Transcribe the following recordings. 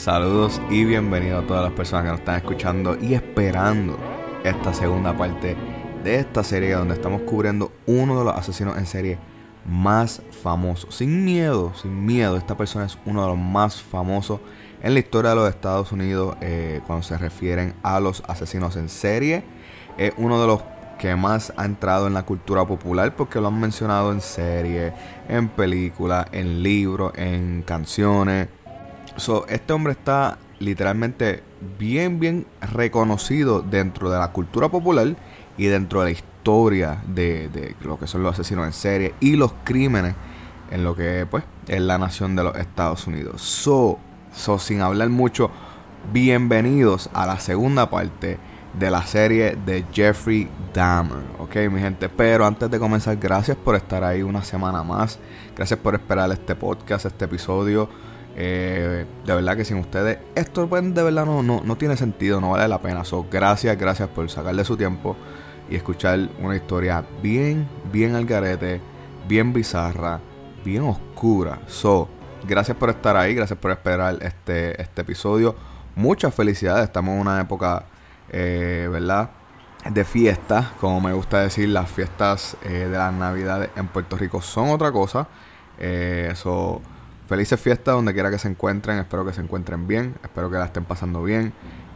Saludos y bienvenidos a todas las personas que nos están escuchando y esperando esta segunda parte de esta serie donde estamos cubriendo uno de los asesinos en serie más famosos. Sin miedo, sin miedo, esta persona es uno de los más famosos en la historia de los Estados Unidos eh, cuando se refieren a los asesinos en serie. Es uno de los que más ha entrado en la cultura popular porque lo han mencionado en serie, en películas, en libros, en canciones. So, este hombre está literalmente bien, bien reconocido dentro de la cultura popular y dentro de la historia de, de lo que son los asesinos en serie y los crímenes en lo que pues es la nación de los Estados Unidos. So, so sin hablar mucho, bienvenidos a la segunda parte de la serie de Jeffrey Dahmer, ok mi gente, pero antes de comenzar, gracias por estar ahí una semana más, gracias por esperar este podcast, este episodio, eh, de verdad que sin ustedes esto pues, de verdad no, no, no tiene sentido, no vale la pena, so, gracias, gracias por sacarle su tiempo y escuchar una historia bien, bien al garete, bien bizarra, bien oscura, so, gracias por estar ahí, gracias por esperar este, este episodio, muchas felicidades, estamos en una época eh, ¿verdad? De fiestas, como me gusta decir, las fiestas eh, de las navidades en Puerto Rico son otra cosa. Eso, felices fiestas donde quiera que se encuentren, espero que se encuentren bien, espero que la estén pasando bien.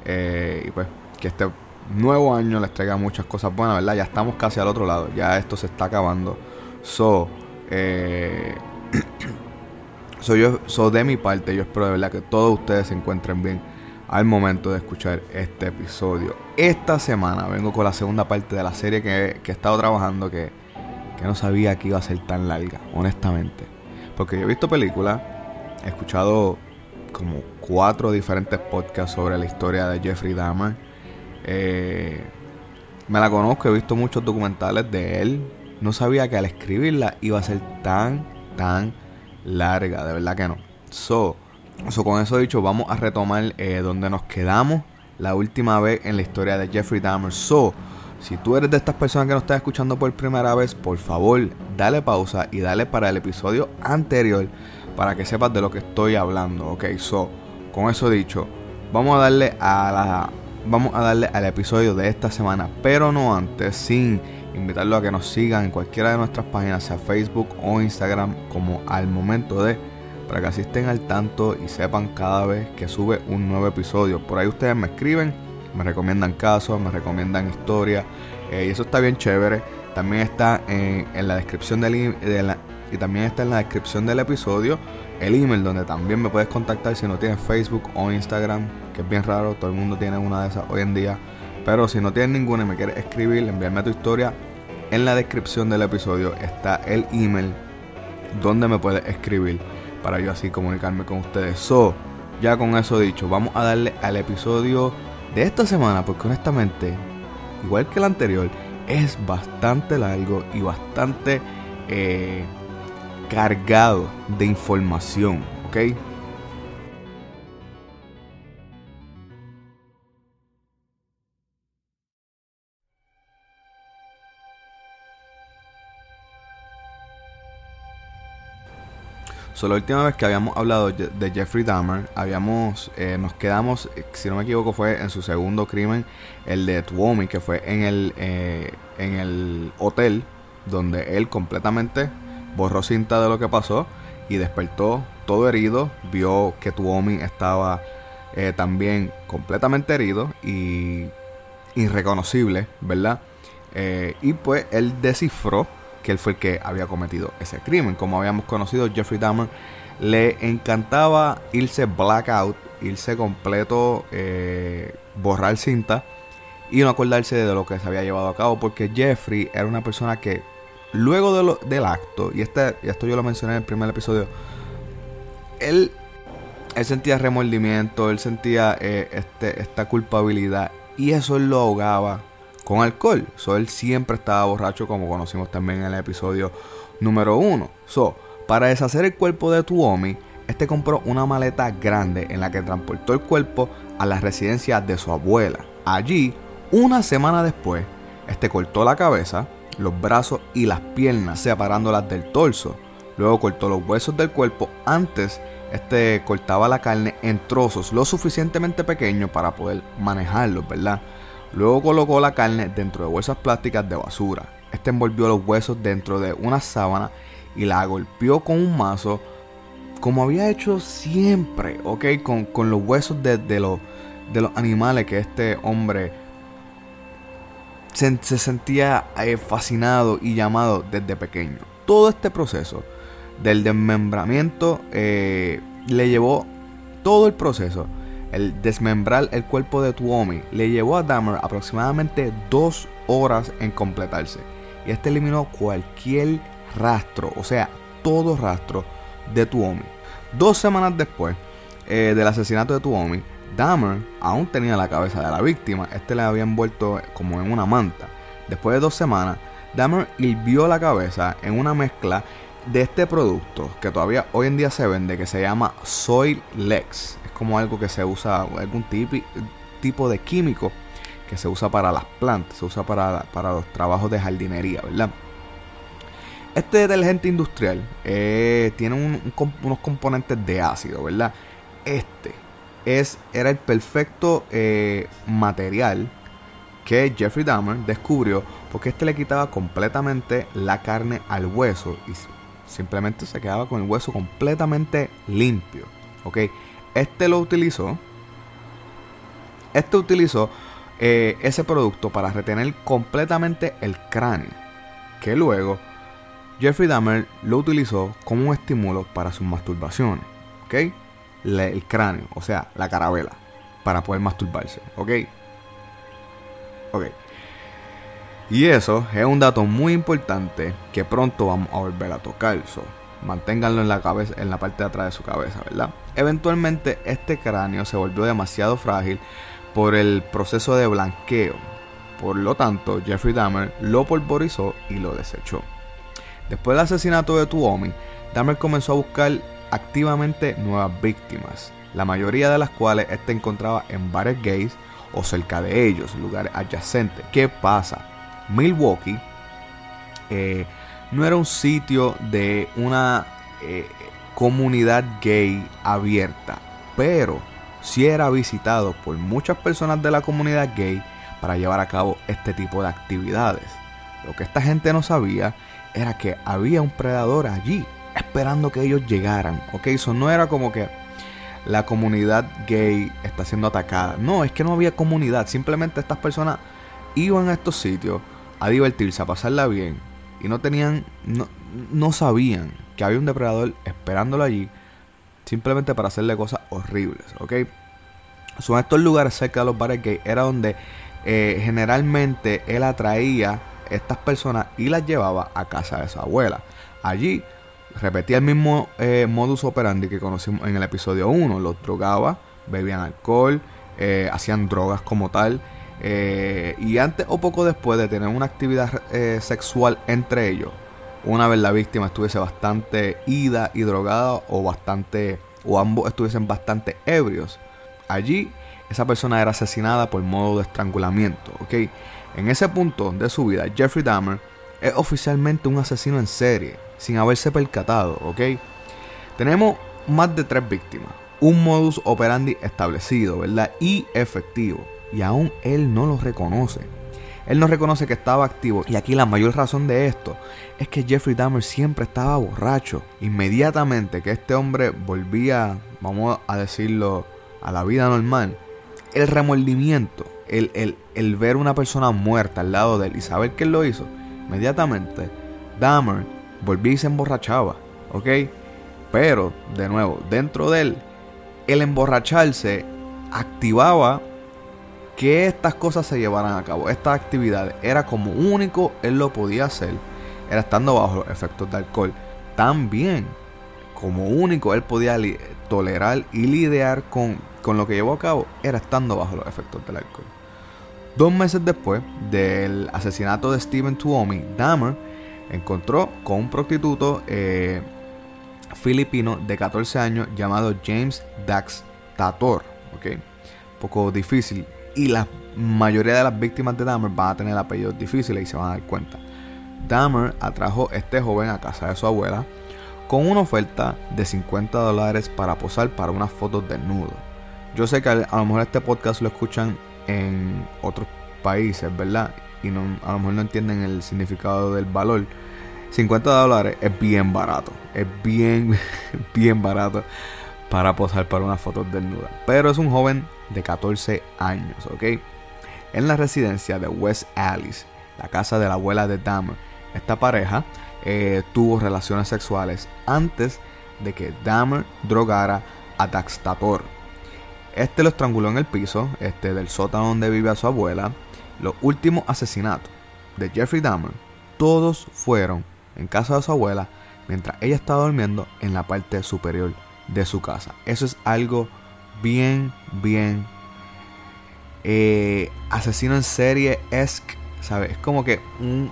y pues que este nuevo año les traiga muchas cosas buenas, ¿verdad? Ya estamos casi al otro lado, ya esto se está acabando. So, so, yo, so de mi parte, yo espero de verdad que todos ustedes se encuentren bien al momento de escuchar este episodio. Esta semana vengo con la segunda parte de la serie que, que he estado trabajando que, que, no sabía que iba a ser tan larga, honestamente. Porque yo he visto películas, he escuchado como cuatro diferentes podcasts sobre la historia de Jeffrey Dahmer. Eh, me la conozco, he visto muchos documentales de él. No sabía que al escribirla iba a ser tan, tan larga, de verdad que no. So, So, con eso dicho, vamos a retomar eh, donde nos quedamos la última vez en la historia de Jeffrey Dahmer. So, si tú eres de estas personas que nos estás escuchando por primera vez, por favor, dale pausa y dale para el episodio anterior para que sepas de lo que estoy hablando. Ok, so, con eso dicho, vamos a darle a la. Vamos a darle al episodio de esta semana, pero no antes, sin invitarlo a que nos sigan en cualquiera de nuestras páginas, sea Facebook o Instagram, como al momento de para que así estén al tanto y sepan cada vez que sube un nuevo episodio. Por ahí ustedes me escriben, me recomiendan casos, me recomiendan historias eh, y eso está bien chévere. También está en, la descripción del de la, y también está en la descripción del episodio el email donde también me puedes contactar si no tienes Facebook o Instagram, que es bien raro, todo el mundo tiene una de esas hoy en día. Pero si no tienes ninguna y me quieres escribir, enviarme tu historia, en la descripción del episodio está el email donde me puedes escribir para yo así comunicarme con ustedes. So, ya con eso dicho, vamos a darle al episodio de esta semana, porque honestamente, igual que el anterior, es bastante largo y bastante eh, cargado de información, ¿ok? So, la última vez que habíamos hablado de Jeffrey Dahmer, habíamos, eh, nos quedamos, si no me equivoco, fue en su segundo crimen, el de Tuomi, que fue en el, eh, en el hotel, donde él completamente borró cinta de lo que pasó y despertó todo herido, vio que Tuomi estaba eh, también completamente herido y irreconocible, ¿verdad? Eh, y pues él descifró que él fue el que había cometido ese crimen. Como habíamos conocido, Jeffrey Dahmer le encantaba irse blackout, irse completo, eh, borrar cinta y no acordarse de lo que se había llevado a cabo, porque Jeffrey era una persona que luego de lo- del acto, y este, esto yo lo mencioné en el primer episodio, él, él sentía remordimiento, él sentía eh, este, esta culpabilidad, y eso lo ahogaba con alcohol. So, él siempre estaba borracho, como conocimos también en el episodio número uno. So, para deshacer el cuerpo de Tuomi, este compró una maleta grande en la que transportó el cuerpo a la residencia de su abuela. Allí, una semana después, este cortó la cabeza, los brazos y las piernas, separándolas del torso. Luego cortó los huesos del cuerpo. Antes, este cortaba la carne en trozos lo suficientemente pequeños para poder manejarlos, ¿verdad? Luego colocó la carne dentro de bolsas plásticas de basura. Este envolvió los huesos dentro de una sábana y la golpeó con un mazo como había hecho siempre. Con, con los huesos de, de los, de los animales que este hombre se, se sentía eh, fascinado y llamado desde pequeño. Todo este proceso del desmembramiento eh, le llevó todo el proceso, el desmembrar el cuerpo de Tuomi, le llevó a Dahmer aproximadamente dos horas en completarse. Y este eliminó cualquier rastro, o sea, todo rastro de Tuomi. Dos semanas después eh, del asesinato de Tuomi, Dahmer aún tenía la cabeza de la víctima. Este le había envuelto como en una manta. Después de dos semanas, Dahmer hirvió la cabeza en una mezcla de este producto que todavía hoy en día se vende que se llama Soil Lex. Es como algo que se usa, algún tipo de químico que se usa para las plantas, se usa para, para los trabajos de jardinería, ¿verdad? Este detergente industrial eh, tiene unos componentes de ácido, ¿verdad? Este es, era el perfecto eh, material que Jeffrey Dahmer descubrió porque este le quitaba completamente la carne al hueso y simplemente se quedaba con el hueso completamente limpio. ¿Ok? Este lo utilizó. Este utilizó eh, ese producto para retener completamente el cráneo. Que luego Jeffrey Dahmer lo utilizó como un estímulo para sus masturbaciones. ¿Ok? Le- el cráneo, o sea, la carabela. Para poder masturbarse. ¿Ok? Ok. Y eso es un dato muy importante que pronto vamos a volver a tocar. So, manténganlo en la cabeza, en la parte de atrás de su cabeza, ¿verdad? Eventualmente este cráneo se volvió demasiado frágil por el proceso de blanqueo. Por lo tanto, Jeffrey Dahmer lo polvorizó y lo desechó. Después del asesinato de Tuomi, Dahmer comenzó a buscar activamente nuevas víctimas, la mayoría de las cuales este encontraba en bares gays o cerca de ellos, lugares adyacentes. ¿Qué pasa? Milwaukee eh, no era un sitio de una eh, comunidad gay abierta, pero sí era visitado por muchas personas de la comunidad gay para llevar a cabo este tipo de actividades. Lo que esta gente no sabía era que había un predador allí esperando que ellos llegaran. Ok, eso no era como que la comunidad gay está siendo atacada. No, es que no había comunidad. Simplemente estas personas iban a estos sitios a divertirse, a pasarla bien. Y no tenían, no, no sabían que había un depredador esperándolo allí. Simplemente para hacerle cosas horribles. Ok. Son estos lugares cerca de los bares. Era donde eh, generalmente él atraía estas personas y las llevaba a casa de su abuela. Allí repetía el mismo eh, modus operandi que conocimos en el episodio 1. Los drogaba, bebían alcohol, eh, hacían drogas como tal. Eh, y antes o poco después de tener una actividad eh, sexual entre ellos, una vez la víctima estuviese bastante ida y drogada o bastante o ambos estuviesen bastante ebrios, allí esa persona era asesinada por modo de estrangulamiento, ¿ok? En ese punto de su vida, Jeffrey Dahmer es oficialmente un asesino en serie, sin haberse percatado, ¿ok? Tenemos más de tres víctimas, un modus operandi establecido, ¿verdad? Y efectivo, y aún él no lo reconoce. Él no reconoce que estaba activo, y aquí la mayor razón de esto es que Jeffrey Dahmer siempre estaba borracho. Inmediatamente que este hombre volvía, vamos a decirlo, a la vida normal, el remordimiento, el, el, el ver una persona muerta al lado de él y saber que él lo hizo, inmediatamente Dahmer volvía y se emborrachaba, ¿ok? Pero, de nuevo, dentro de él, el emborracharse activaba que estas cosas se llevaran a cabo. Estas actividades era como único él lo podía hacer, era estando bajo los efectos de alcohol. También, como único él podía tolerar y lidiar con, con lo que llevó a cabo, era estando bajo los efectos del alcohol. Dos meses después del asesinato de Steven Tuomi, Dahmer encontró con un prostituto eh, filipino de 14 años llamado James Dax Tator. Un poco difícil. Y la mayoría de las víctimas de Dahmer van a tener apellidos difíciles y se van a dar cuenta. Dahmer atrajo a este joven a casa de su abuela con una oferta de 50 dólares para posar para unas fotos desnudo. Yo sé que a lo mejor este podcast lo escuchan en otros países, ¿verdad? Y a lo mejor no entienden el significado del valor. 50 dólares es bien barato. Es bien, bien barato para posar para una foto desnuda. Pero es un joven de 14 años, ¿ok? En la residencia de West Alice, la casa de la abuela de Dahmer, esta pareja eh, tuvo relaciones sexuales antes de que Dahmer drogara a Daxtator. Este lo estranguló en el piso este, del sótano donde vive su abuela. Los últimos asesinatos de Jeffrey Dahmer, todos fueron en casa de su abuela mientras ella estaba durmiendo en la parte superior de su casa. Eso es algo bien, bien eh, asesino en serie esque, ¿sabes? Es como que un,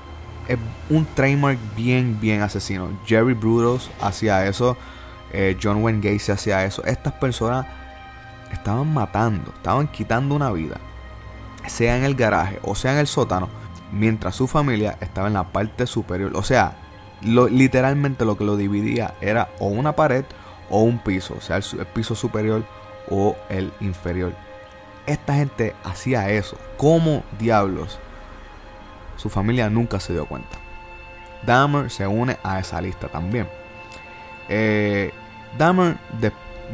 un trademark bien, bien asesino. Jerry Brudos hacía eso, eh, John Wayne Gacy hacía eso. Estas personas estaban matando, estaban quitando una vida, sea en el garaje o sea en el sótano, mientras su familia estaba en la parte superior. O sea, literalmente lo que lo dividía era o una pared o un piso, sea, el, piso superior o el inferior. Esta gente hacía eso. ¿Cómo diablos? Su familia nunca se dio cuenta. Dahmer se une a esa lista también. Eh, Dahmer,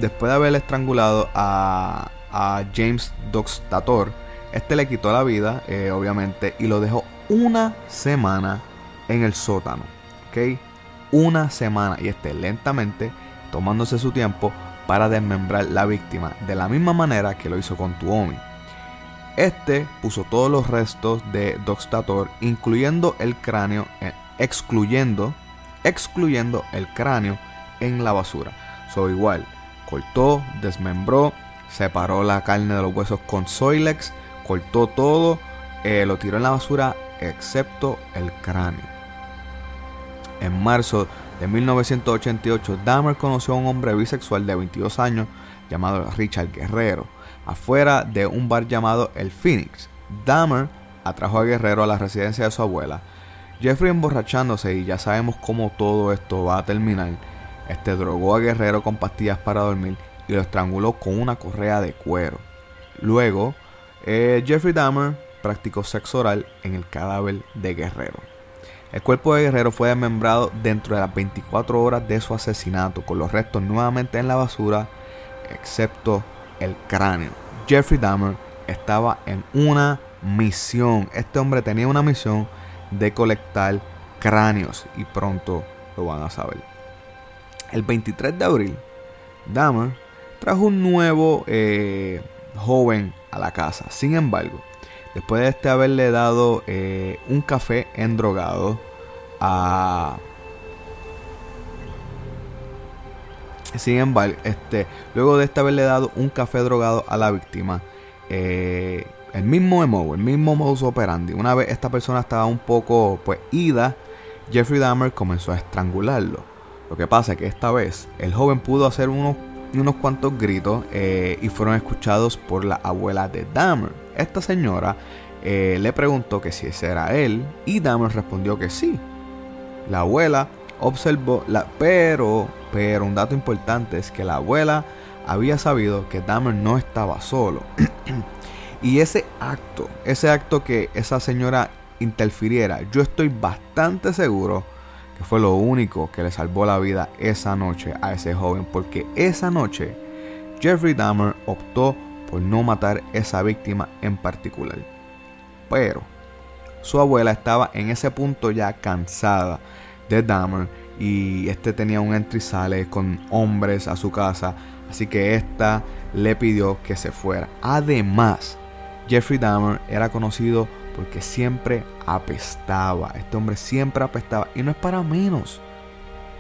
después de haber estrangulado a, James Doxtator, este le quitó la vida, eh, obviamente, y lo dejó una semana en el sótano. ¿Ok? Una semana. Y este lentamente, tomándose su tiempo para desmembrar la víctima, de la misma manera que lo hizo con Tuomi. Este puso todos los restos de Doxtator, incluyendo el cráneo, eh, excluyendo, excluyendo el cráneo en la basura. So igual, cortó, desmembró, separó la carne de los huesos con Soilex, cortó todo, eh, lo tiró en la basura, excepto el cráneo. En marzo de 1988, Dahmer conoció a un hombre bisexual de 22 años llamado Richard Guerrero, afuera de un bar llamado El Phoenix. Dahmer atrajo a Guerrero a la residencia de su abuela. Jeffrey emborrachándose y ya sabemos cómo todo esto va a terminar. Este drogó a Guerrero con pastillas para dormir y lo estranguló con una correa de cuero. Luego, eh, Jeffrey Dahmer practicó sexo oral en el cadáver de Guerrero. El cuerpo de Guerrero fue desmembrado dentro de las 24 horas de su asesinato, con los restos nuevamente en la basura, excepto el cráneo. Jeffrey Dahmer estaba en una misión. Este hombre tenía una misión de colectar cráneos y pronto lo van a saber. El 23 de abril, Dahmer trajo un nuevo eh, joven a la casa. Sin embargo, después de este haberle dado eh, un café endrogado a... Sin embargo, este, luego de este haberle dado un café drogado a la víctima, eh, el mismo emo, el mismo modus operandi, una vez esta persona estaba un poco pues ida, Jeffrey Dahmer comenzó a estrangularlo. Lo que pasa es que esta vez el joven pudo hacer unos, unos cuantos gritos eh, y fueron escuchados por la abuela de Dahmer. Esta señora eh, le preguntó que si ese era él y Dahmer respondió que sí. La abuela observó, la, pero, pero un dato importante es que la abuela había sabido que Dahmer no estaba solo. y ese acto, ese acto que esa señora interfiriera, yo estoy bastante seguro que fue lo único que le salvó la vida esa noche a ese joven, porque esa noche Jeffrey Dahmer optó por no matar esa víctima en particular. Pero su abuela estaba en ese punto ya cansada de Dahmer y este tenía un entrizale con hombres a su casa, así que esta le pidió que se fuera. Además, Jeffrey Dahmer era conocido porque siempre apestaba. Este hombre siempre apestaba. Y no es para menos.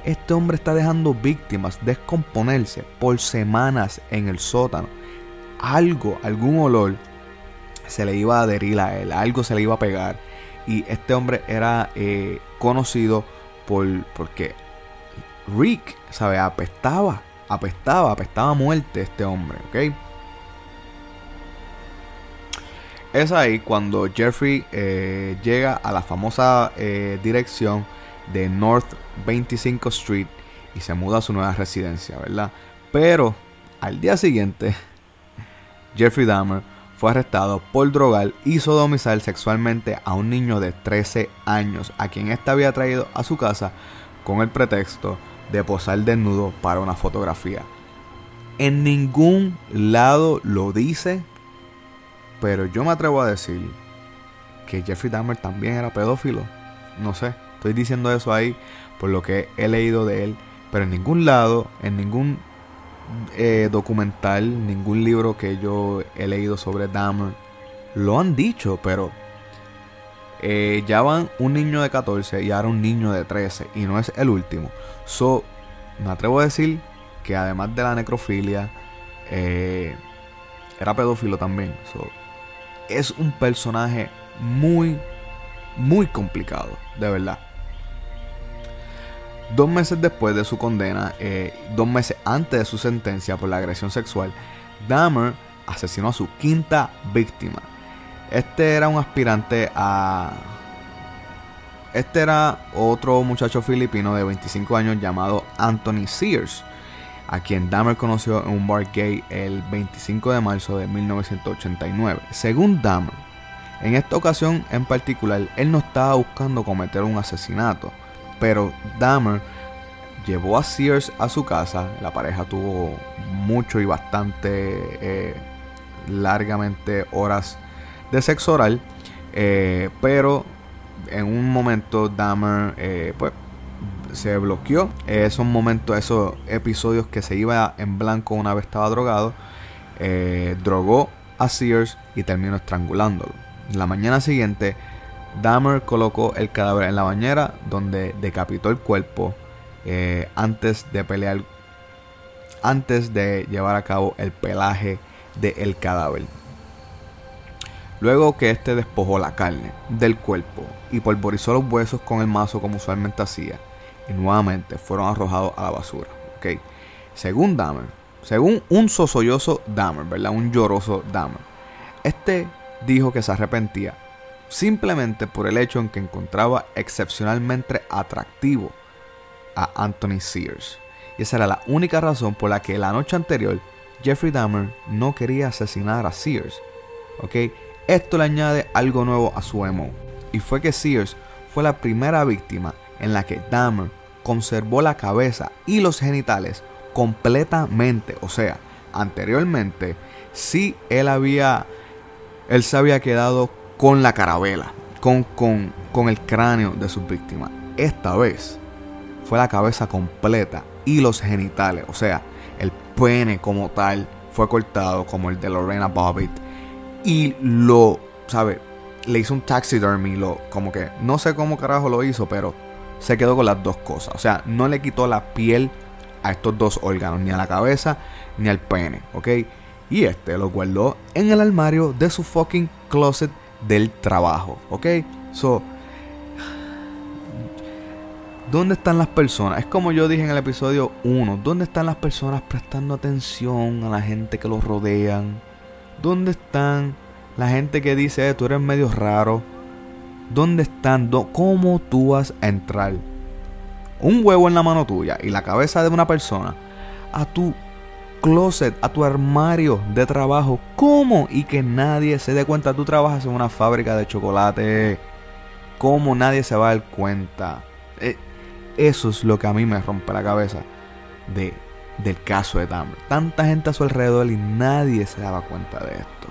Este hombre está dejando víctimas descomponerse por semanas en el sótano. Algo, algún olor se le iba a adherir a él, algo se le iba a pegar. Y este hombre era eh, conocido por porque Rick, ¿sabe? Apestaba, apestaba, apestaba a muerte este hombre, ¿ok? Es ahí cuando Jeffrey eh, llega a la famosa eh, dirección de North 25 Street y se muda a su nueva residencia, ¿verdad? Pero al día siguiente, Jeffrey Dahmer fue arrestado por drogar y sodomizar sexualmente a un niño de 13 años, a quien éste había traído a su casa con el pretexto de posar desnudo para una fotografía. En ningún lado lo dice, pero yo me atrevo a decir que Jeffrey Dahmer también era pedófilo. No sé, estoy diciendo eso ahí por lo que he leído de él, pero en ningún lado, en ningún eh, documental, ningún libro que yo he leído sobre Dahmer lo han dicho, pero eh, ya van un niño de 14 y ahora un niño de 13 y no es el último. So, me atrevo a decir que además de la necrofilia, eh, era pedófilo también. So, es un personaje muy, muy complicado, de verdad. Dos meses después de su condena, eh, dos meses antes de su sentencia por la agresión sexual, Dahmer asesinó a su quinta víctima. Este era un aspirante a... Este era otro muchacho filipino de 25 años llamado Anthony Sears, a quien Dahmer conoció en un bar gay el 25 de marzo de 1989. Según Dahmer, en esta ocasión en particular, él no estaba buscando cometer un asesinato, pero Dahmer llevó a Sears a su casa. La pareja tuvo mucho y bastante eh, largamente horas de sexo oral, eh, pero en un momento Dahmer eh, pues se bloqueó. esos momentos, esos episodios que se iba en blanco una vez estaba drogado, drogó a Sears y terminó estrangulándolo. La mañana siguiente Dahmer colocó el cadáver en la bañera donde decapitó el cuerpo eh, antes de pelear, antes de llevar a cabo el pelaje del cadáver. Luego que este despojó la carne del cuerpo y polvorizó los huesos con el mazo como usualmente hacía, y nuevamente fueron arrojados a la basura. ¿okay? Según Dahmer, según un sosolloso Dahmer, ¿verdad? Un lloroso Dahmer, este dijo que se arrepentía simplemente por el hecho en que encontraba excepcionalmente atractivo a Anthony Sears. Y esa era la única razón por la que la noche anterior Jeffrey Dahmer no quería asesinar a Sears. ¿ok? Esto le añade algo nuevo a su emo. Y fue que Sears fue la primera víctima en la que Dahmer conservó la cabeza y los genitales completamente. O sea, anteriormente sí él había... Él se había quedado con la carabela, con, con, con el cráneo de sus víctimas. Esta vez fue la cabeza completa y los genitales, o sea, el pene como tal fue cortado como el de Lorena Bobbitt y lo, ¿sabe? Le hizo un taxidermy, lo, como que no sé cómo carajo lo hizo, pero se quedó con las dos cosas. O sea, no le quitó la piel a estos dos órganos, ni a la cabeza ni al pene, ¿ok? Y este lo guardó en el armario de su fucking closet del trabajo, ¿ok? So, ¿dónde están las personas? Es como yo dije en el episodio 1, ¿dónde están las personas prestando atención a la gente que los rodean? ¿Dónde están la gente que dice, eh, tú eres medio raro? ¿Dónde están? ¿Cómo tú vas a entrar un huevo en la mano tuya y la cabeza de una persona a tu closet, a tu armario de trabajo. ¿Cómo? Y que nadie se dé cuenta. Tú trabajas en una fábrica de chocolate. ¿Cómo nadie se va a dar cuenta? Eh, eso es lo que a mí me rompe la cabeza de, del caso de Dahmer. Tanta gente a su alrededor y nadie se daba cuenta de esto.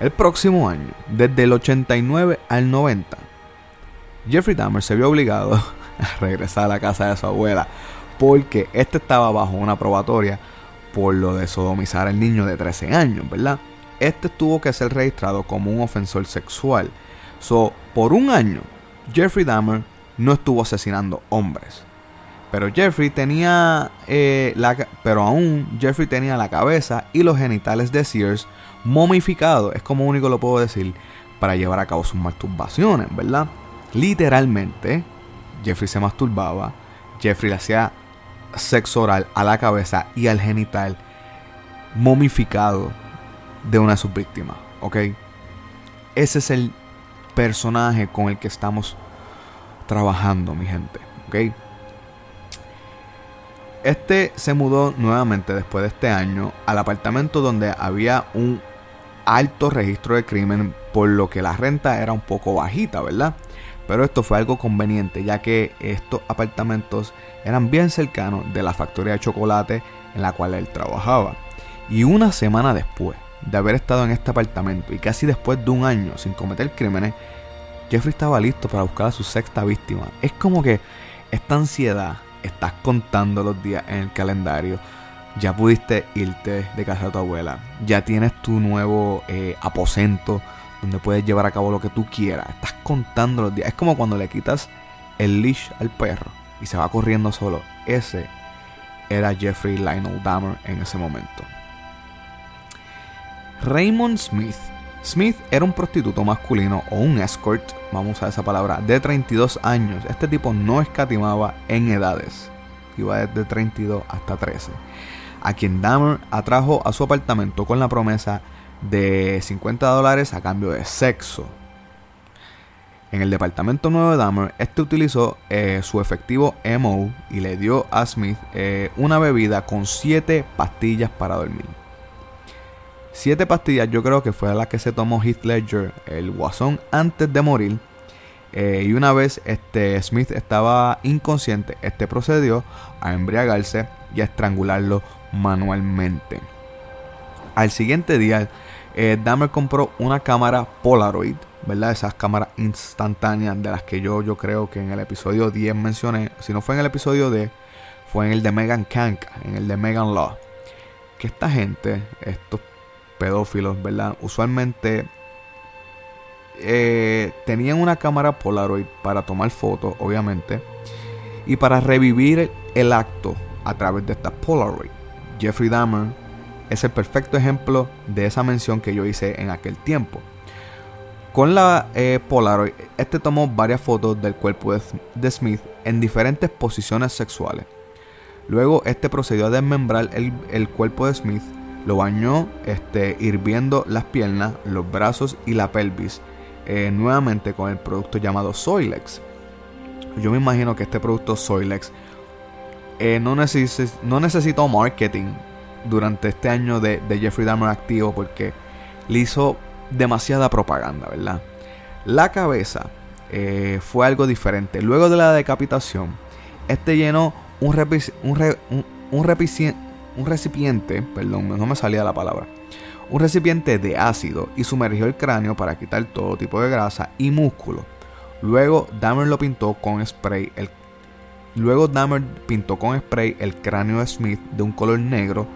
El próximo año, desde el 89 al 90, Jeffrey Dahmer se vio obligado a regresar a la casa de su abuela porque este estaba bajo una probatoria por lo de sodomizar al niño de 13 años, ¿verdad? este tuvo que ser registrado como un ofensor sexual. So, por un año, Jeffrey Dahmer no estuvo asesinando hombres. Pero Jeffrey tenía eh, la, pero aún Jeffrey tenía la cabeza y los genitales de Sears momificados, es como único lo puedo decir, para llevar a cabo sus masturbaciones, ¿verdad? Literalmente, Jeffrey se masturbaba, Jeffrey le hacía sexo oral a la cabeza y al genital momificado de una de sus víctimas, ¿ok? Ese es el personaje con el que estamos trabajando, mi gente, ¿ok? Este se mudó nuevamente después de este año al apartamento donde había un alto registro de crimen, por lo que la renta era un poco bajita, ¿verdad? Pero esto fue algo conveniente, ya que estos apartamentos eran bien cercanos de la factoría de chocolate en la cual él trabajaba. Y una semana después de haber estado en este apartamento y casi después de un año sin cometer crímenes, Jeffrey estaba listo para buscar a su sexta víctima. Es como que esta ansiedad, estás contando los días en el calendario, ya pudiste irte de casa de tu abuela, ya tienes tu nuevo eh, aposento donde puedes llevar a cabo lo que tú quieras, estás contando los días. Es como cuando le quitas el leash al perro y se va corriendo solo. Ese era Jeffrey Lionel Dahmer en ese momento. Raymond Smith. Smith era un prostituto masculino o un escort, vamos a usar esa palabra, de 32 años. Este tipo no escatimaba en edades. Iba desde 32 hasta 13. A quien Dahmer atrajo a su apartamento con la promesa de 50 dólares a cambio de sexo. En el departamento nuevo de Dahmer, este utilizó eh, su efectivo MO y le dio a Smith eh, una bebida con 7 pastillas para dormir. 7 pastillas yo creo que fue la que se tomó Heath Ledger, el guasón, antes de morir. Eh, y una vez este Smith estaba inconsciente, este procedió a embriagarse y a estrangularlo manualmente. Al siguiente día, eh, Dahmer compró una cámara Polaroid, ¿verdad? Esas cámaras instantáneas de las que yo, yo creo que en el episodio 10 mencioné. Si no fue en el episodio 10, fue en el de Megan Kank, en el de Megan Law. Que esta gente, estos pedófilos, ¿verdad? Usualmente eh, tenían una cámara Polaroid para tomar fotos, obviamente, y para revivir el acto a través de esta Polaroid. Jeffrey Dahmer es el perfecto ejemplo de esa mención que yo hice en aquel tiempo. Con la eh, Polaroid, este tomó varias fotos del cuerpo de, Smith en diferentes posiciones sexuales. Luego, este procedió a desmembrar el, cuerpo de Smith, lo bañó este, hirviendo las piernas, los brazos y la pelvis, eh, nuevamente con el producto llamado Soilex. Yo me imagino que este producto Soilex eh, no, no necesitó marketing durante este año de, Jeffrey Dahmer activo porque le hizo demasiada propaganda, ¿verdad? La cabeza eh, fue algo diferente. Luego de la decapitación, este llenó un, un, un, recipiente, perdón, no me salía la palabra, un recipiente de ácido y sumergió el cráneo para quitar todo tipo de grasa y músculo. Luego Dahmer lo pintó con spray. El, luego Dahmer pintó con spray el cráneo de Smith de un color negro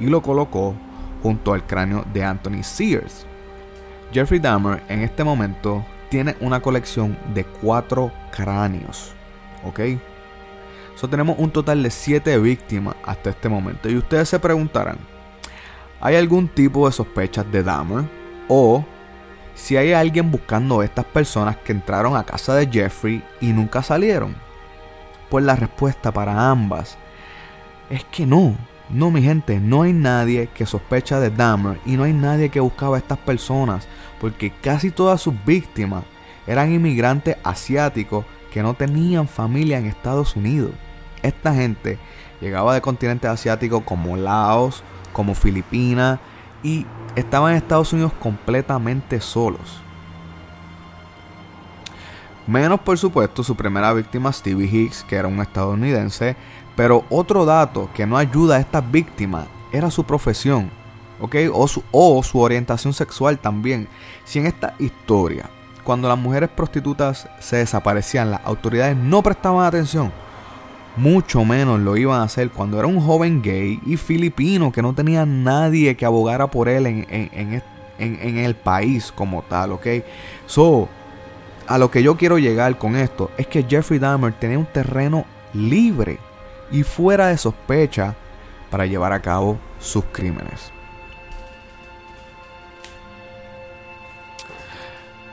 y lo colocó junto al cráneo de Anthony Sears. Jeffrey Dahmer en este momento tiene una colección de cuatro cráneos. ¿Ok? So, tenemos un total de siete víctimas hasta este momento. Y ustedes se preguntarán, ¿hay algún tipo de sospechas de Dahmer? O si hay alguien buscando a estas personas que entraron a casa de Jeffrey y nunca salieron. Pues la respuesta para ambas es que no. No, mi gente, no hay nadie que sospecha de Dahmer y no hay nadie que buscaba a estas personas, porque casi todas sus víctimas eran inmigrantes asiáticos que no tenían familia en Estados Unidos. Esta gente llegaba de continentes asiáticos como Laos, como Filipinas y estaban en Estados Unidos completamente solos. Menos por supuesto su primera víctima Stevie Hicks, que era un estadounidense pero otro dato que no ayuda a estas víctimas era su profesión, ¿ok? O su, o su orientación sexual también. Si en esta historia, cuando las mujeres prostitutas se desaparecían, las autoridades no prestaban atención, mucho menos lo iban a hacer cuando era un joven gay y filipino que no tenía nadie que abogara por él en, en, en el país como tal, ¿ok? So, a lo que yo quiero llegar con esto es que Jeffrey Dahmer tenía un terreno libre y fuera de sospecha para llevar a cabo sus crímenes.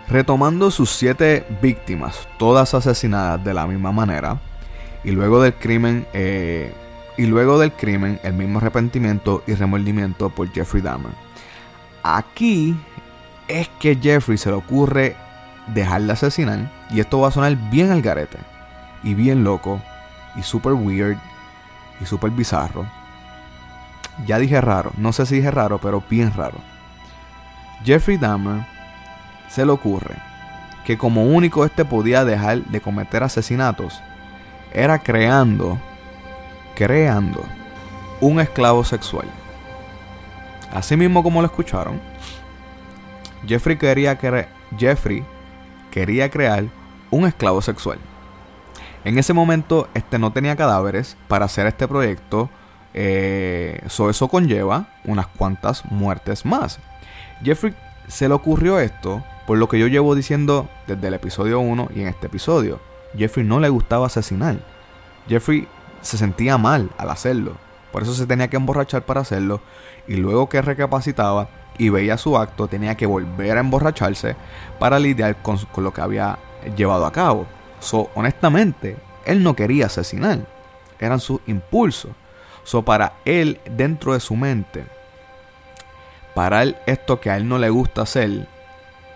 Retomando sus siete víctimas, todas asesinadas de la misma manera, y luego del crimen, eh, y luego del crimen, el mismo arrepentimiento y remordimiento por Jeffrey Dahmer. Aquí es que Jeffrey se le ocurre dejar de asesinar, y esto va a sonar bien al garete, y bien loco, y super weird, y super bizarro. Ya dije raro, no sé si dije raro, pero bien raro. Jeffrey Dahmer se le ocurre que como único este podía dejar de cometer asesinatos era creando, creando un esclavo sexual. Así mismo como lo escucharon, Jeffrey quería, Jeffrey quería crear un esclavo sexual. En ese momento este no tenía cadáveres para hacer este proyecto, eh, eso conlleva unas cuantas muertes más. Jeffrey se le ocurrió esto por lo que yo llevo diciendo desde el episodio 1 y en este episodio. Jeffrey no le gustaba asesinar. Jeffrey se sentía mal al hacerlo. Por eso se tenía que emborrachar para hacerlo. Y luego que recapacitaba y veía su acto, tenía que volver a emborracharse para lidiar con, lo que había llevado a cabo. So, honestamente, él no quería asesinar. Eran sus impulsos. So, para él, dentro de su mente, para él, esto que a él no le gusta hacer,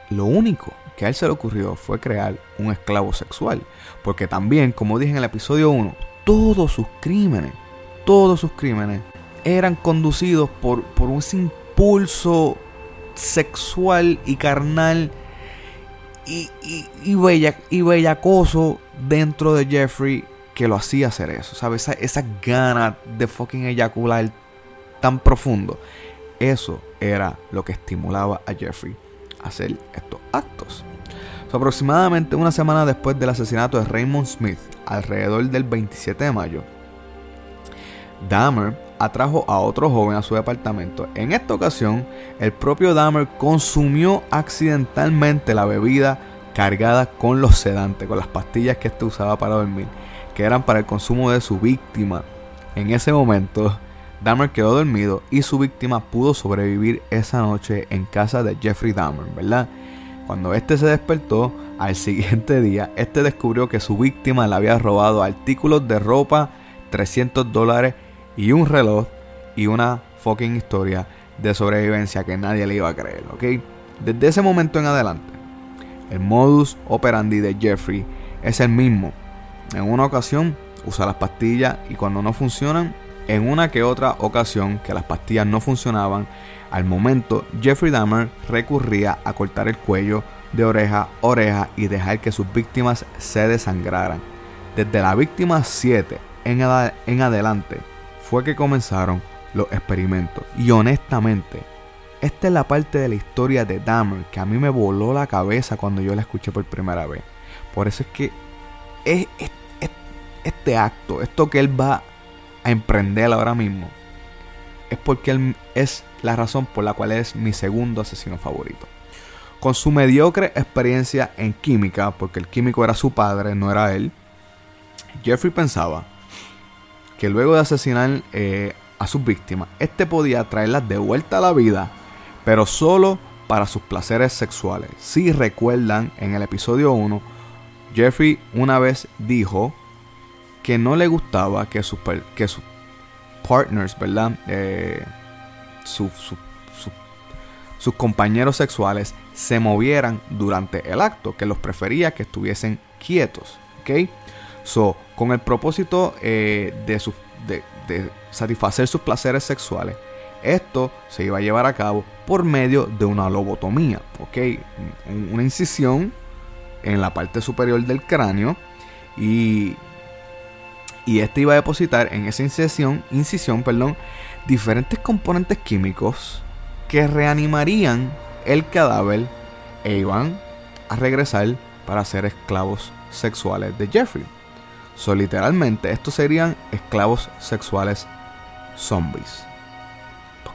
lo único que a él se le ocurrió fue crear un esclavo sexual. Porque también, como dije en el episodio 1, todos sus crímenes, todos sus crímenes eran conducidos por, por un impulso sexual y carnal y, y, bella, y bellacoso dentro de Jeffrey que lo hacía hacer eso. ¿Sabes? Esa, esa gana de fucking eyacular tan profundo. Eso era lo que estimulaba a Jeffrey hacer estos actos. aproximadamente una semana después del asesinato de Raymond Smith, alrededor del 27 de mayo, Dahmer atrajo a otro joven a su departamento. En esta ocasión, el propio Dahmer consumió accidentalmente la bebida cargada con los sedantes, con las pastillas que este usaba para dormir, que eran para el consumo de su víctima. En ese momento, Dahmer quedó dormido y su víctima pudo sobrevivir esa noche en casa de Jeffrey Dahmer, ¿verdad? Cuando este se despertó, al siguiente día, este descubrió que su víctima le había robado artículos de ropa, 300 dólares y un reloj y una fucking historia de sobrevivencia que nadie le iba a creer, ¿ok? Desde ese momento en adelante, el modus operandi de Jeffrey es el mismo. En una ocasión usa las pastillas y cuando no funcionan, en una que otra ocasión que las pastillas no funcionaban, al momento Jeffrey Dahmer recurría a cortar el cuello de oreja a oreja y dejar que sus víctimas se desangraran. Desde la víctima 7 en, en adelante fue que comenzaron los experimentos. Y honestamente, esta es la parte de la historia de Dahmer que a mí me voló la cabeza cuando yo la escuché por primera vez. Por eso es que es, este acto, esto que él va a emprender ahora mismo, es porque él es la razón por la cual es mi segundo asesino favorito. Con su mediocre experiencia en química, porque el químico era su padre, no era él, Jeffrey pensaba que luego de asesinar eh, a sus víctimas, este podía traerlas de vuelta a la vida, pero solo para sus placeres sexuales. Si recuerdan, en el episodio 1, Jeffrey una vez dijo que no le gustaba que sus, que partners, ¿verdad? Eh, sus compañeros sexuales se movieran durante el acto, que los prefería que estuviesen quietos. Con el propósito eh, de, de, satisfacer sus placeres sexuales, esto se iba a llevar a cabo por medio de una lobotomía, ¿ok? Una incisión en la parte superior del cráneo y y este iba a depositar en esa incisión, incisión perdón, diferentes componentes químicos que reanimarían el cadáver e iban a regresar para ser esclavos sexuales de Jeffrey. Literalmente, estos serían esclavos sexuales zombies.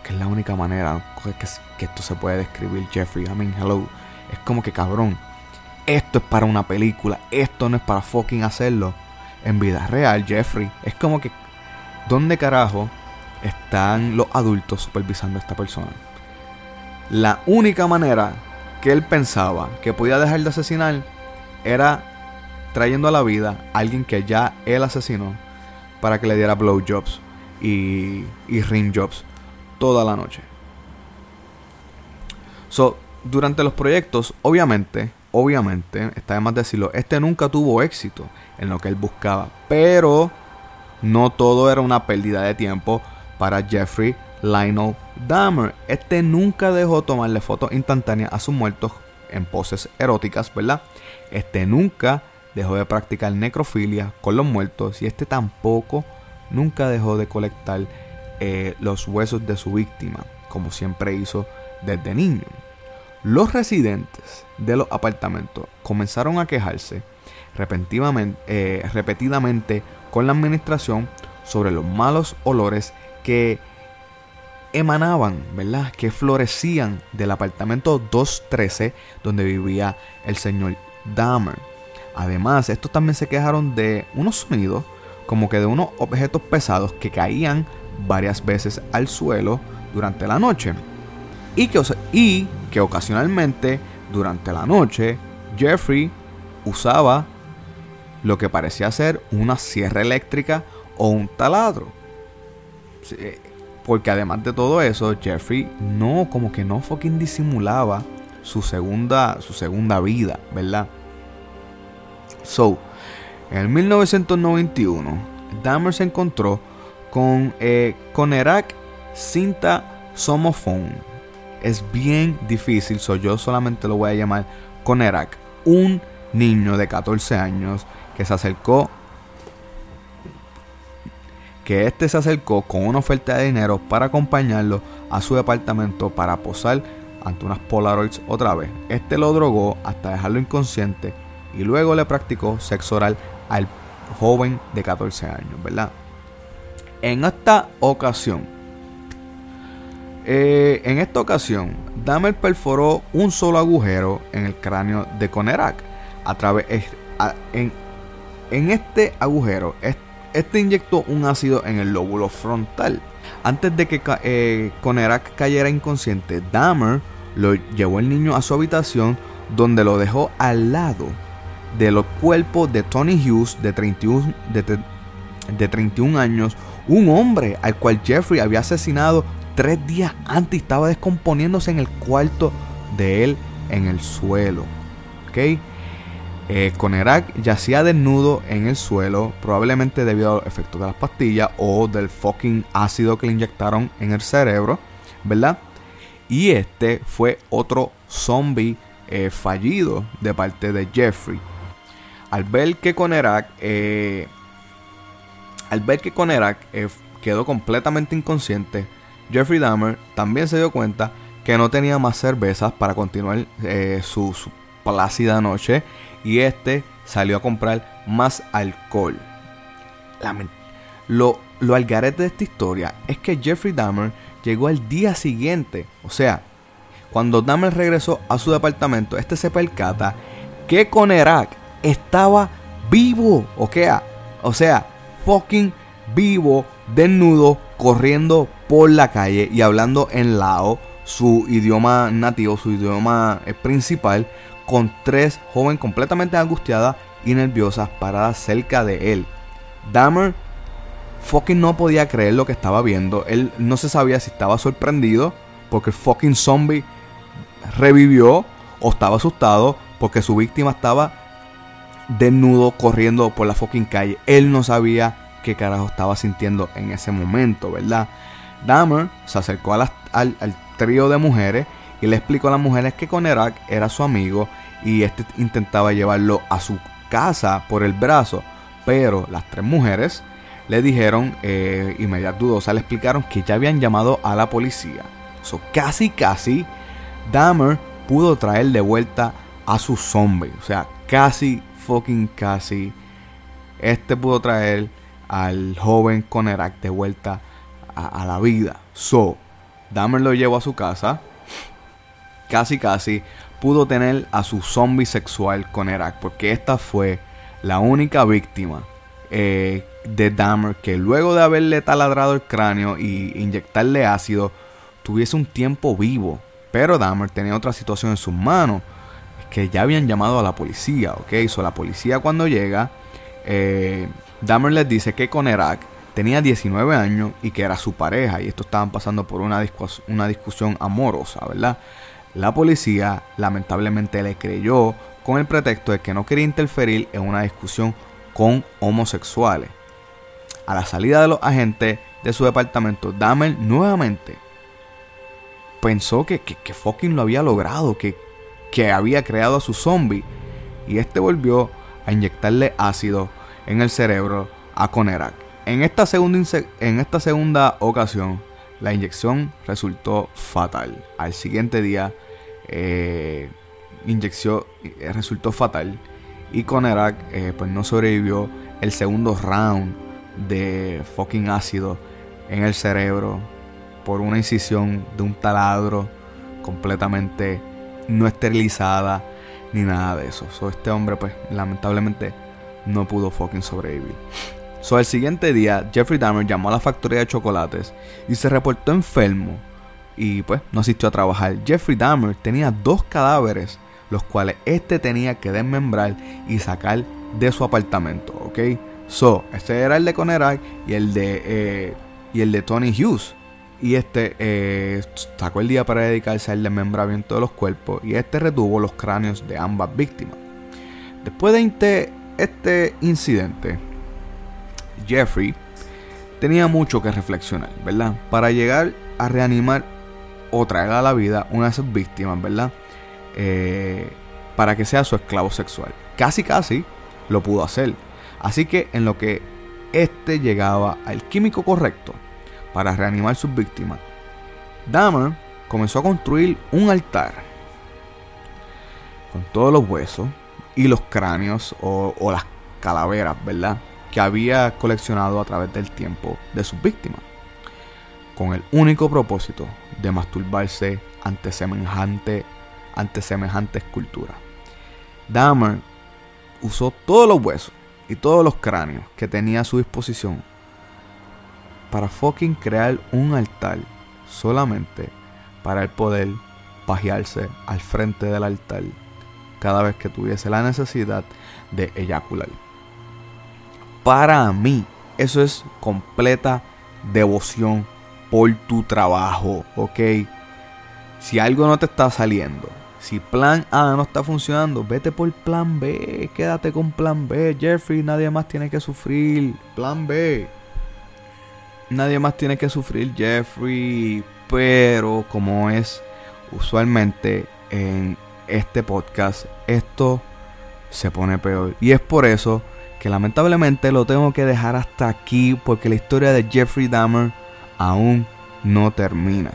que es la única manera que, que esto se puede describir, Jeffrey. I mean, hello. Es como que cabrón. Esto es para una película. Esto no es para fucking hacerlo en vida real, Jeffrey. Es como que. ¿Dónde carajo están los adultos supervisando a esta persona? La única manera que él pensaba que podía dejar de asesinar era trayendo a la vida a alguien que ya él asesinó para que le diera blowjobs y, y ring jobs toda la noche. So, durante los proyectos, obviamente, obviamente, está de más decirlo, este nunca tuvo éxito en lo que él buscaba, pero no todo era una pérdida de tiempo para Jeffrey Lionel Dahmer. Este nunca dejó tomarle fotos instantáneas a sus muertos en poses eróticas, ¿verdad? Este nunca dejó de practicar necrofilia con los muertos y este tampoco nunca dejó de colectar eh, los huesos de su víctima, como siempre hizo desde niño. Los residentes de los apartamentos comenzaron a quejarse eh, repetidamente con la administración sobre los malos olores que emanaban, ¿verdad? Que florecían del apartamento 213 donde vivía el señor Dahmer. Además, estos también se quejaron de unos sonidos, como que de unos objetos pesados que caían varias veces al suelo durante la noche. Y que, ocasionalmente, durante la noche, Jeffrey usaba lo que parecía ser una sierra eléctrica o un taladro. Porque además de todo eso, Jeffrey no, como que no fucking disimulaba su segunda, su segunda vida, ¿verdad? So, en 1991, Dahmer se encontró con eh, Conerak Cinta Somofón. Es bien difícil, so yo solamente lo voy a llamar Conerak. Un niño de 14 años que se acercó que este se acercó con una oferta de dinero para acompañarlo a su departamento para posar ante unas Polaroids otra vez. Este lo drogó hasta dejarlo inconsciente y luego le practicó sexo oral al joven de 14 años, ¿verdad? En esta ocasión, eh, en esta ocasión, Dahmer perforó un solo agujero en el cráneo de Conerak. A través, en, en este agujero, este inyectó un ácido en el lóbulo frontal. Antes de que eh, cayera inconsciente, Dahmer lo llevó el niño a su habitación donde lo dejó al lado de los cuerpos de Tony Hughes de 31, de, 31 años, un hombre al cual Jeffrey había asesinado tres días antes y estaba descomponiéndose en el cuarto de él en el suelo. ¿Ok? Eh, Conerak yacía desnudo en el suelo, probablemente debido al efecto de las pastillas o del fucking ácido que le inyectaron en el cerebro, ¿verdad? Y este fue otro zombie eh, fallido de parte de Jeffrey. Al ver que Conerak, eh, al ver que Conerak quedó completamente inconsciente, Jeffrey Dahmer también se dio cuenta que no tenía más cervezas para continuar su, su plácida noche y este salió a comprar más alcohol. Lo, lo algarete de esta historia es que Jeffrey Dahmer llegó al día siguiente, o sea, cuando Dahmer regresó a su departamento, este se percata que Conerak estaba vivo, o sea, o sea, fucking vivo, desnudo, corriendo por la calle y hablando en lao, su idioma nativo, su idioma eh, principal, con tres jóvenes completamente angustiadas y nerviosas paradas cerca de él. Dahmer fucking no podía creer lo que estaba viendo. Él no se sabía si estaba sorprendido porque el fucking zombie revivió o estaba asustado porque su víctima estaba desnudo corriendo por la fucking calle. Él no sabía qué carajo estaba sintiendo en ese momento, ¿verdad? Dahmer se acercó al, al trío de mujeres y le explicó a las mujeres que Conerak era su amigo y este intentaba llevarlo a su casa por el brazo, pero las tres mujeres le dijeron, eh, y media dudosa, le explicaron que ya habían llamado a la policía. So, casi, casi, Dahmer pudo traer de vuelta a su zombie. O sea, casi, fucking casi, este pudo traer al joven Conerak de vuelta a, la vida. So, Dahmer lo llevó a su casa. Casi, casi pudo tener a su zombie sexual con Erak, porque esta fue la única víctima eh, de Dahmer que luego de haberle taladrado el cráneo y inyectarle ácido, tuviese un tiempo vivo. Pero Dahmer tenía otra situación en sus manos, que ya habían llamado a la policía, ¿ok? So, la policía cuando llega, eh, Dahmer les dice que con Erak tenía 19 años y que era su pareja, y esto estaban pasando por una, discusión amorosa, ¿verdad? La policía lamentablemente le creyó con el pretexto de que no quería interferir en una discusión con homosexuales. A la salida de los agentes de su departamento, Dahmer nuevamente pensó que, que, fucking lo había logrado, que, que había creado a su zombie. Y este volvió a inyectarle ácido en el cerebro a Conerak. En esta segunda, en esta segunda ocasión, la inyección resultó fatal. Al siguiente día, eh, inyección eh, resultó fatal y Conerak eh, pues no sobrevivió el segundo round de fucking ácido en el cerebro por una incisión de un taladro completamente no esterilizada ni nada de eso. So, este hombre pues lamentablemente no pudo fucking sobrevivir. So, el siguiente día, Jeffrey Dahmer llamó a la factoría de chocolates y se reportó enfermo y pues no asistió a trabajar. Jeffrey Dahmer tenía dos cadáveres, los cuales este tenía que desmembrar y sacar de su apartamento, ¿ok? So, este era el de Conerac y el de, eh, y el de Tony Hughes. Y este eh, sacó el día para dedicarse al desmembramiento de los cuerpos y este retuvo los cráneos de ambas víctimas. Después de este incidente, Jeffrey tenía mucho que reflexionar, ¿verdad? Para llegar a reanimar o traer a la vida una de sus víctimas, ¿verdad? Eh, para que sea su esclavo sexual. Casi, casi lo pudo hacer. Así que en lo que este llegaba al químico correcto para reanimar sus víctimas, Dahmer comenzó a construir un altar con todos los huesos y los cráneos o, o las calaveras, ¿verdad? Que había coleccionado a través del tiempo de sus víctimas con el único propósito de masturbarse ante semejante, ante semejante escultura. Dahmer usó todos los huesos y todos los cráneos que tenía a su disposición para fucking crear un altar solamente para el poder pajearse al frente del altar cada vez que tuviese la necesidad de eyacular. Para mí, eso es completa devoción por tu trabajo, ¿ok? Si algo no te está saliendo, si plan A no está funcionando, vete por plan B, quédate con plan B. Jeffrey, nadie más tiene que sufrir. Plan B. Nadie más tiene que sufrir, Jeffrey. Pero como es usualmente en este podcast, esto se pone peor. Y es por eso que lamentablemente lo tengo que dejar hasta aquí porque la historia de Jeffrey Dahmer aún no termina.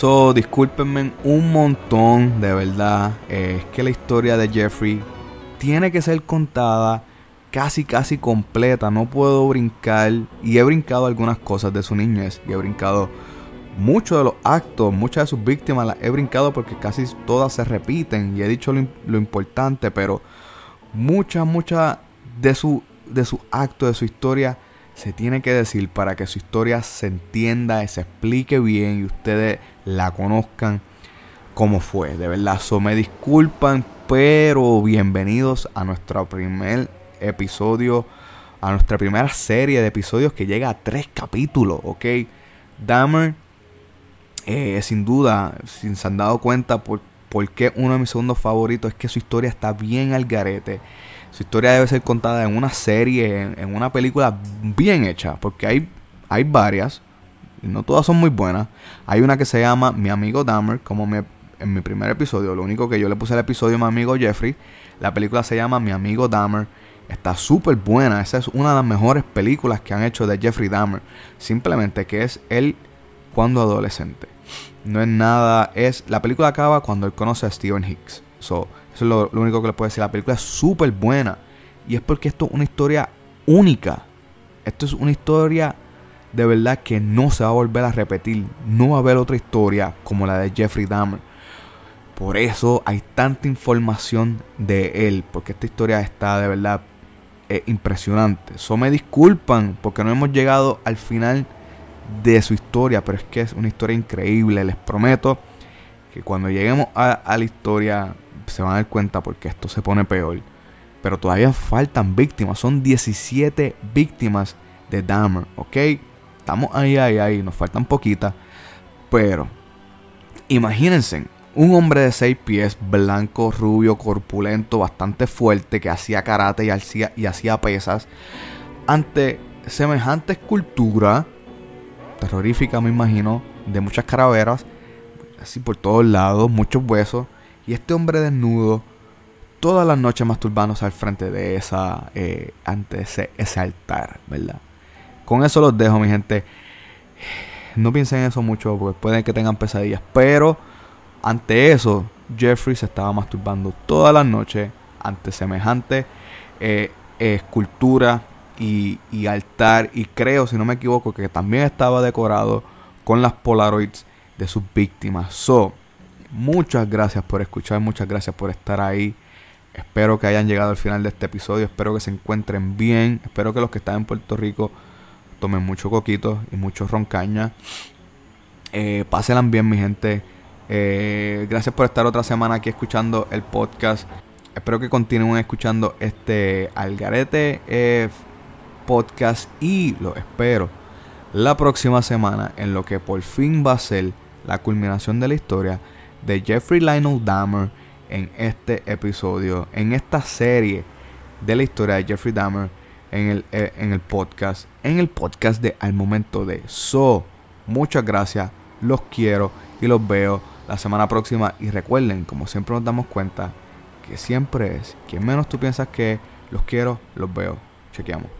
So, discúlpenme un montón, de verdad. es que la historia de Jeffrey tiene que ser contada casi casi completa, no puedo brincar y he brincado algunas cosas de su niñez y he brincado muchos de los actos, muchas de sus víctimas las he brincado porque casi todas se repiten y he dicho lo, importante, pero muchas, muchas de su, de su acto, de su historia se tiene que decir para que su historia se entienda y se explique bien y ustedes la conozcan como fue. De verdad, so me disculpan, pero bienvenidos a nuestro primer episodio, a nuestra primera serie de episodios que llega a tres capítulos, ¿ok? Dahmer, eh, sin duda, sin se han dado cuenta por, por qué uno de mis segundos favoritos es que su historia está bien al garete. Su historia debe ser contada en una serie, en, una película bien hecha, porque hay, hay varias, y no todas son muy buenas. Hay una que se llama Mi amigo Dahmer, como en mi primer episodio. Lo único que yo le puse al episodio mi amigo Jeffrey. La película se llama Mi amigo Dahmer. Está súper buena. Esa es una de las mejores películas que han hecho de Jeffrey Dahmer. Simplemente que es él cuando adolescente. No es nada. Es. La película acaba cuando él conoce a Steven Hicks. So, eso es lo, único que le puedo decir. La película es súper buena. Y es porque esto es una historia única. Esto es una historia de verdad que no se va a volver a repetir. No va a haber otra historia como la de Jeffrey Dahmer. Por eso hay tanta información de él. Porque esta historia está de verdad eh, impresionante. So me disculpan porque no hemos llegado al final de su historia. Pero es que es una historia increíble. Les prometo que cuando lleguemos a la historia se van a dar cuenta porque esto se pone peor. Pero todavía faltan víctimas. Son 17 víctimas de Dahmer, ¿ok? Estamos ahí, ahí, ahí. Nos faltan poquitas. Pero, imagínense, un hombre de 6 pies, blanco, rubio, corpulento, bastante fuerte, que hacía karate y hacía, y hacía pesas, ante semejante escultura, terrorífica me imagino, de muchas caraveras, así por todos lados, muchos huesos, y este hombre desnudo, todas las noches masturbándose al frente de esa, eh, ante ese, ese altar, ¿verdad? Con eso los dejo, mi gente. No piensen en eso mucho, porque pueden que tengan pesadillas, pero ante eso, Jeffrey se estaba masturbando todas las noches ante semejante eh, escultura y, y, altar. Y creo, si no me equivoco, que también estaba decorado con las Polaroids de sus víctimas. So, muchas gracias por escuchar, muchas gracias por estar ahí. Espero que hayan llegado al final de este episodio. Espero que se encuentren bien. Espero que los que están en Puerto Rico tomen mucho coquito y mucho roncaña. Eh, pásenla bien, mi gente. Eh, gracias por estar otra semana aquí escuchando el podcast. Espero que continúen escuchando este Algarete eh, podcast y lo espero la próxima semana en lo que por fin va a ser la culminación de la historia de Jeffrey Lionel Dahmer en este episodio, en esta serie de la historia de Jeffrey Dahmer en el, eh, en el podcast, en el podcast de Al Momento de So. Muchas gracias, los quiero y los veo la semana próxima. Y recuerden, como siempre nos damos cuenta, que siempre es quien menos tú piensas que los quiero, los veo. Chequeamos.